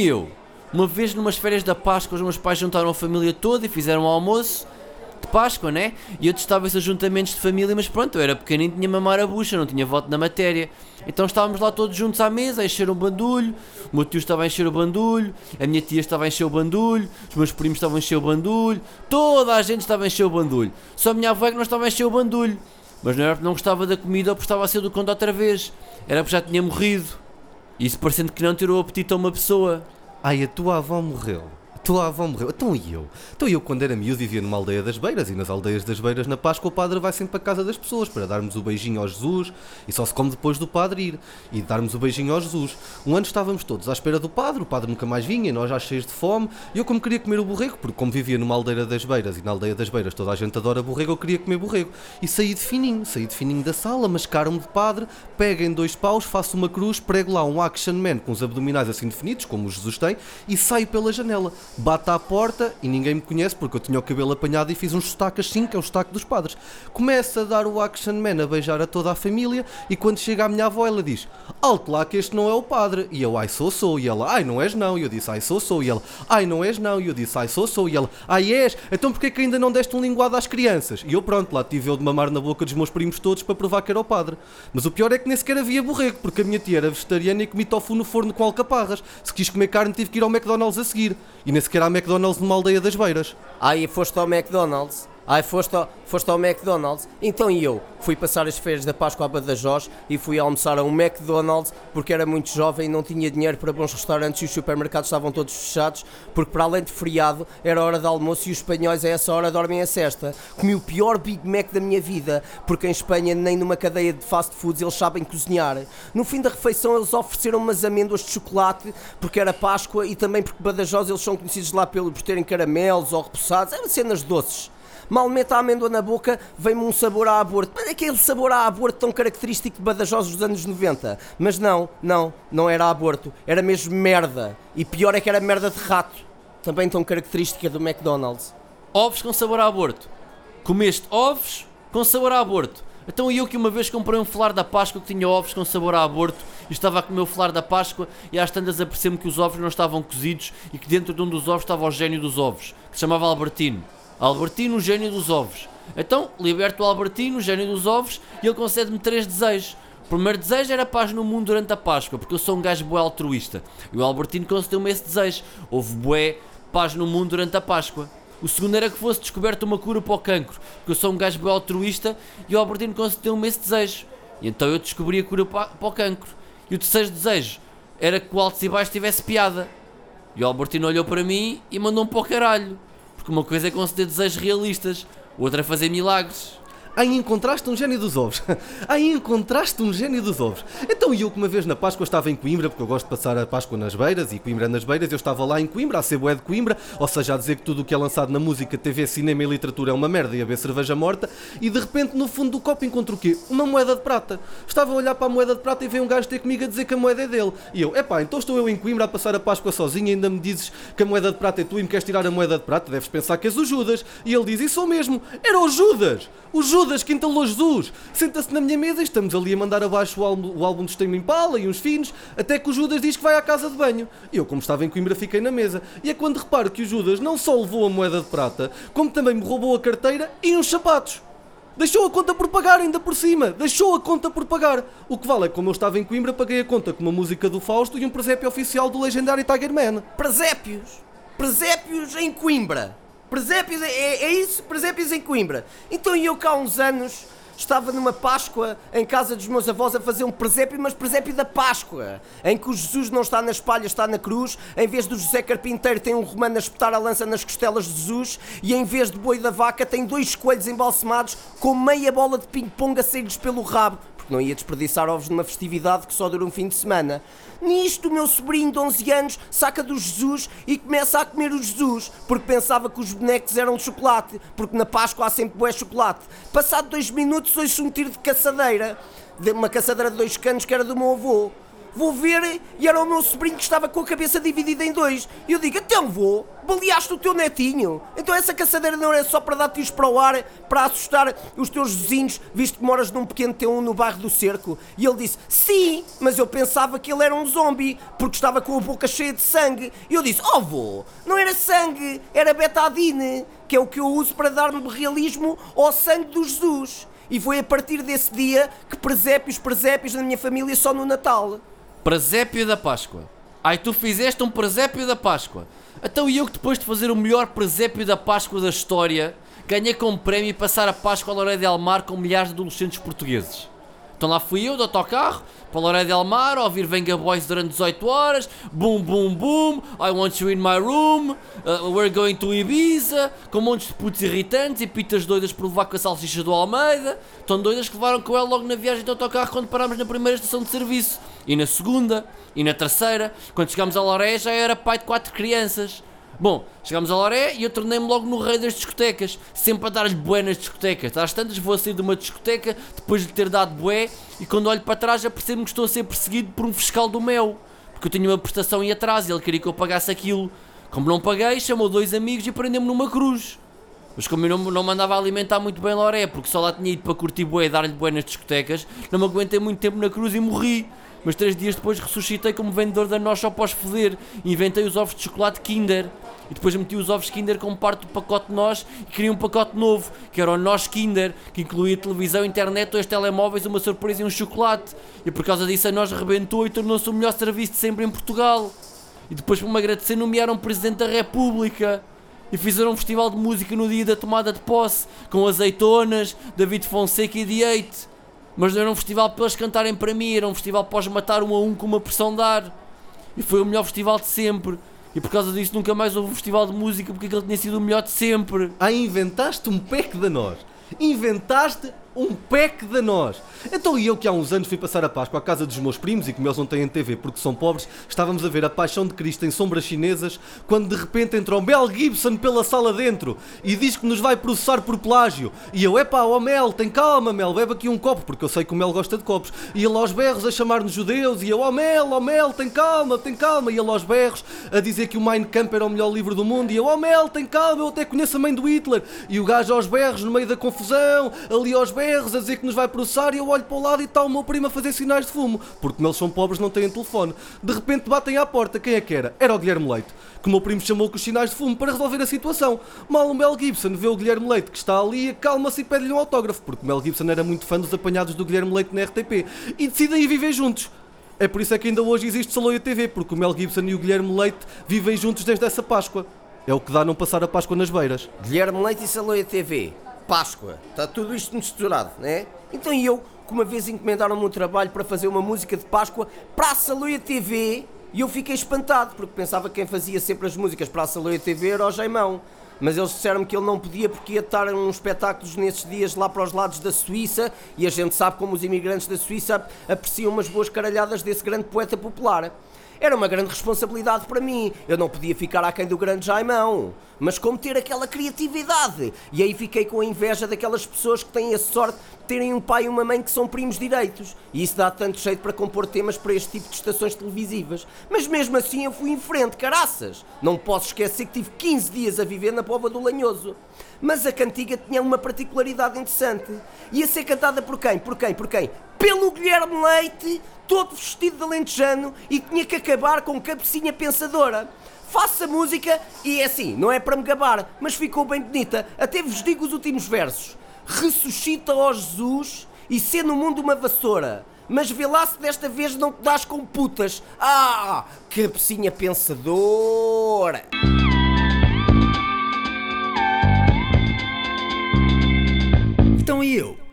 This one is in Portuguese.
e eu, uma vez numas férias da Páscoa, os meus pais juntaram a família toda e fizeram um almoço de Páscoa, né? E eu testava esses ajuntamentos de família, mas pronto, eu era pequenino, tinha mamar a bucha, não tinha voto na matéria. Então estávamos lá todos juntos à mesa a encher o bandulho, o meu tio estava a encher o bandulho, a minha tia estava a encher o bandulho, os meus primos estavam a encher o bandulho, toda a gente estava a encher o bandulho. Só a minha avó é que não estava a encher o bandulho. Mas não era porque não gostava da comida ou porque estava a ser do conto outra vez. Era porque já tinha morrido. Isso parecendo que não tirou o apetite a uma pessoa. Ai, a tua avó morreu. A tua avó morreu. Então e eu? Então eu, quando era miúdo, vivia numa aldeia das Beiras e nas aldeias das Beiras, na Páscoa, o padre vai sempre para a casa das pessoas para darmos o beijinho ao Jesus e só se come depois do padre ir e darmos o beijinho ao Jesus. Um ano estávamos todos à espera do padre, o padre nunca mais vinha nós já cheios de fome. E eu, como queria comer o borrego, porque como vivia numa aldeia das Beiras e na aldeia das Beiras toda a gente adora borrego, eu queria comer borrego. E saí de fininho, saí de fininho da sala, mascaram-me de padre, peguem dois paus, faço uma cruz, prego lá um action man com os abdominais assim definidos, como o Jesus tem, e saio pela janela. Bata à porta e ninguém me conhece porque eu tinha o cabelo apanhado e fiz um sotaque assim, que é o sotaque dos padres. Começa a dar o action man a beijar a toda a família e quando chega a minha avó ela diz alto lá que este não é o padre. E eu, ai sou, sou. E ela, ai não és não. E eu disse, ai sou, sou. E ela, ai não és não. E eu disse, ai sou, sou. E ela, ai és. Então porquê que ainda não deste um linguado às crianças? E eu pronto, lá tive eu de mamar na boca dos meus primos todos para provar que era o padre. Mas o pior é que nem sequer havia borrego, porque a minha tia era vegetariana e comi tofu no forno com alcaparras. Se quis comer carne tive que ir ao McDonald's a seguir. E nem sequer há McDonald's numa aldeia das beiras. Aí foste ao McDonald's. Ai, foste ao, foste ao McDonald's? Então e eu? Fui passar as férias da Páscoa a Badajoz e fui almoçar a um McDonald's porque era muito jovem e não tinha dinheiro para bons restaurantes e os supermercados estavam todos fechados porque para além de feriado era hora de almoço e os espanhóis a essa hora dormem a cesta. Comi o pior Big Mac da minha vida porque em Espanha nem numa cadeia de fast foods eles sabem cozinhar. No fim da refeição eles ofereceram umas amêndoas de chocolate porque era Páscoa e também porque Badajoz eles são conhecidos lá pelo, por terem caramelos ou repousados, eram cenas doces. Mal meto a amêndoa na boca, vem-me um sabor a aborto. Mas é aquele sabor a aborto tão característico de Badajoz dos anos 90. Mas não, não, não era aborto. Era mesmo merda. E pior é que era merda de rato. Também tão característica do McDonald's. Ovos com sabor a aborto. Comeste ovos com sabor a aborto. Então eu que uma vez comprei um flar da Páscoa que tinha ovos com sabor a aborto e estava a comer o flar da Páscoa e às tantas apercebo-me que os ovos não estavam cozidos e que dentro de um dos ovos estava o gênio dos ovos, que se chamava Albertino. Albertino, o gênio dos ovos. Então, liberto o Albertino, o gênio dos ovos, e ele concede-me três desejos. O primeiro desejo era paz no mundo durante a Páscoa, porque eu sou um gajo bué altruísta. E o Albertino concedeu-me esse desejo. Houve bué paz no mundo durante a Páscoa. O segundo era que fosse descoberta uma cura para o cancro, porque eu sou um gajo bué altruísta e o Albertino concedeu-me esse desejo. E então eu descobri a cura para, para o cancro. E o terceiro desejo era que o Altos e Baixos tivesse piada. E o Albertino olhou para mim e mandou-me para o caralho. Porque uma coisa é conceder desejos realistas, outra é fazer milagres. Aí encontraste um gênio dos ovos. Aí encontraste um gênio dos ovos. Então eu que uma vez na Páscoa estava em Coimbra, porque eu gosto de passar a Páscoa nas beiras, e Coimbra nas beiras, eu estava lá em Coimbra, a ser bué de Coimbra, ou seja, a dizer que tudo o que é lançado na música, TV, cinema e literatura é uma merda e a ver cerveja morta, e de repente no fundo do copo encontro o quê? Uma moeda de prata. Estava a olhar para a moeda de prata e veio um gajo ter comigo a dizer que a moeda é dele. E eu, epá, então estou eu em Coimbra a passar a Páscoa sozinho e ainda me dizes que a moeda de prata é tu e me queres tirar a moeda de prata? Deves pensar que és o Judas. E ele diz, isso mesmo, era o Judas! O Judas que entalou Jesus! Senta-se na minha mesa e estamos ali a mandar abaixo o álbum, o álbum de Stame Impala e uns finos, até que o Judas diz que vai à casa de banho. Eu, como estava em Coimbra, fiquei na mesa. E é quando reparo que o Judas não só levou a moeda de prata, como também me roubou a carteira e uns sapatos. Deixou a conta por pagar ainda por cima. Deixou a conta por pagar. O que vale é que como eu estava em Coimbra, paguei a conta com uma música do Fausto e um presépio oficial do legendário Tiger Man. Presépios! Presépios em Coimbra! Presépios, é, é isso? Presépios em Coimbra. Então eu cá há uns anos estava numa Páscoa em casa dos meus avós a fazer um presépio, mas presépio da Páscoa, em que o Jesus não está na espalha, está na cruz, em vez do José Carpinteiro tem um romano a espetar a lança nas costelas de Jesus, e em vez de boi da vaca tem dois coelhos embalsamados com meia bola de ping-pong a sair-lhes pelo rabo, não ia desperdiçar ovos numa festividade que só dura um fim de semana. Nisto, o meu sobrinho de 11 anos saca do Jesus e começa a comer o Jesus, porque pensava que os bonecos eram de chocolate, porque na Páscoa há sempre bué chocolate. Passado dois minutos, ouço um tiro de caçadeira, de uma caçadeira de dois canos que era do meu avô. Vou ver e era o meu sobrinho que estava com a cabeça dividida em dois. E eu digo, então vou, baleaste o teu netinho. Então essa caçadeira não é só para dar tiros para o ar, para assustar os teus vizinhos, visto que moras num pequeno T1 no bairro do Cerco. E ele disse, sim, mas eu pensava que ele era um zombie, porque estava com a boca cheia de sangue. E eu disse, oh vô, não era sangue, era betadine, que é o que eu uso para dar-me realismo ao sangue do Jesus. E foi a partir desse dia que presépios, presépios na minha família só no Natal. Presépio da Páscoa. Ai, tu fizeste um presépio da Páscoa. Então e eu que depois de fazer o melhor presépio da Páscoa da história, ganhei como prémio passar a Páscoa a Loré del Mar com milhares de adolescentes portugueses. Então lá fui eu, de autocarro, para Loré del Mar, a ouvir Venga Boys durante 18 horas, boom, boom, boom, I want you in my room, uh, we're going to Ibiza, com montes de putos irritantes e pitas doidas por levar com a salsicha do Almeida, tão doidas que levaram com ela logo na viagem de autocarro quando parámos na primeira estação de serviço, e na segunda, e na terceira, quando chegámos a Loré já era pai de quatro crianças. Bom, chegámos a Loré e eu tornei-me logo no rei das discotecas, sempre a dar-lhe bué nas discotecas. Às tantas vou a sair de uma discoteca depois de ter dado bué e quando olho para trás já percebo que estou a ser perseguido por um fiscal do mel, porque eu tinha uma prestação em atraso e ele queria que eu pagasse aquilo. Como não paguei, chamou dois amigos e prendeu-me numa cruz. Mas como eu não, não mandava alimentar muito bem Loré, porque só lá tinha ido para curtir bué e dar-lhe bué nas discotecas, não me aguentei muito tempo na cruz e morri. Mas três dias depois ressuscitei como vendedor da noche ao pós-foder e inventei os ovos de chocolate Kinder. E depois meti os ovos Kinder como parte do pacote Nós e queria um pacote novo, que era o Nós Kinder, que incluía televisão, internet, dois telemóveis, uma surpresa e um chocolate. E por causa disso a Nós rebentou e tornou-se o melhor serviço de sempre em Portugal. E depois, para me agradecer, nomearam Presidente da República. E fizeram um festival de música no dia da tomada de posse, com azeitonas, David Fonseca e Diete. Mas não era um festival para eles cantarem para mim, era um festival para os matar um a um com uma pressão de ar. E foi o melhor festival de sempre. E por causa disso nunca mais houve um festival de música porque aquele tinha sido o melhor de sempre. Ah, inventaste um pack de nós. Inventaste um pack de nós. Então e eu que há uns anos fui passar a Páscoa à casa dos meus primos e como eles não têm TV porque são pobres, estávamos a ver a Paixão de Cristo em sombras chinesas, quando de repente entra o Mel Gibson pela sala dentro e diz que nos vai processar por plágio. E eu, epá, ó Mel, tem calma Mel, bebe aqui um copo, porque eu sei que o Mel gosta de copos. E ele aos berros a chamar-nos judeus, e eu, ó Mel, ó Mel, tem calma, tem calma. E ele aos berros a dizer que o Mein Kampf era o melhor livro do mundo, e eu, ó Mel, tem calma, eu até conheço a mãe do Hitler. E o gajo aos berros, no meio da confusão, ali aos berros, a dizer que nos vai processar, e eu olho para o lado e está o meu primo a fazer sinais de fumo, porque como eles são pobres não têm telefone. De repente batem à porta, quem é que era? Era o Guilherme Leite, que o meu primo chamou com os sinais de fumo para resolver a situação. Mal o Mel Gibson vê o Guilherme Leite que está ali, acalma-se e pede-lhe um autógrafo, porque o Mel Gibson era muito fã dos apanhados do Guilherme Leite na RTP, e decidem ir viver juntos. É por isso é que ainda hoje existe Saloia TV, porque o Mel Gibson e o Guilherme Leite vivem juntos desde essa Páscoa. É o que dá não passar a Páscoa nas beiras. Guilherme Leite e Saloia TV. Páscoa. Está tudo isto misturado, né? Então eu, que uma vez encomendaram-me um trabalho para fazer uma música de Páscoa para a Saloia TV e eu fiquei espantado, porque pensava que quem fazia sempre as músicas para a Saloia TV era o Jaimão. Mas eles disseram-me que ele não podia porque ia estar em uns espetáculos nesses dias lá para os lados da Suíça e a gente sabe como os imigrantes da Suíça apreciam umas boas caralhadas desse grande poeta popular. Era uma grande responsabilidade para mim. Eu não podia ficar aquém do grande Jaimão. Mas como ter aquela criatividade? E aí fiquei com a inveja daquelas pessoas que têm a sorte terem um pai e uma mãe que são primos direitos. E isso dá tanto jeito para compor temas para este tipo de estações televisivas. Mas mesmo assim eu fui em frente, caraças. Não posso esquecer que tive 15 dias a viver na Pova do Lanhoso. Mas a cantiga tinha uma particularidade interessante. Ia ser cantada por quem? Por quem? Por quem? Pelo Guilherme Leite, todo vestido de alentejano e tinha que acabar com cabecinha pensadora. Faço a música e é assim, não é para me gabar, mas ficou bem bonita. Até vos digo os últimos versos. Ressuscita, ó Jesus, e sê no mundo uma vassoura. Mas vê lá se desta vez não te dás com putas. Ah, cabecinha pensadora. Então e eu?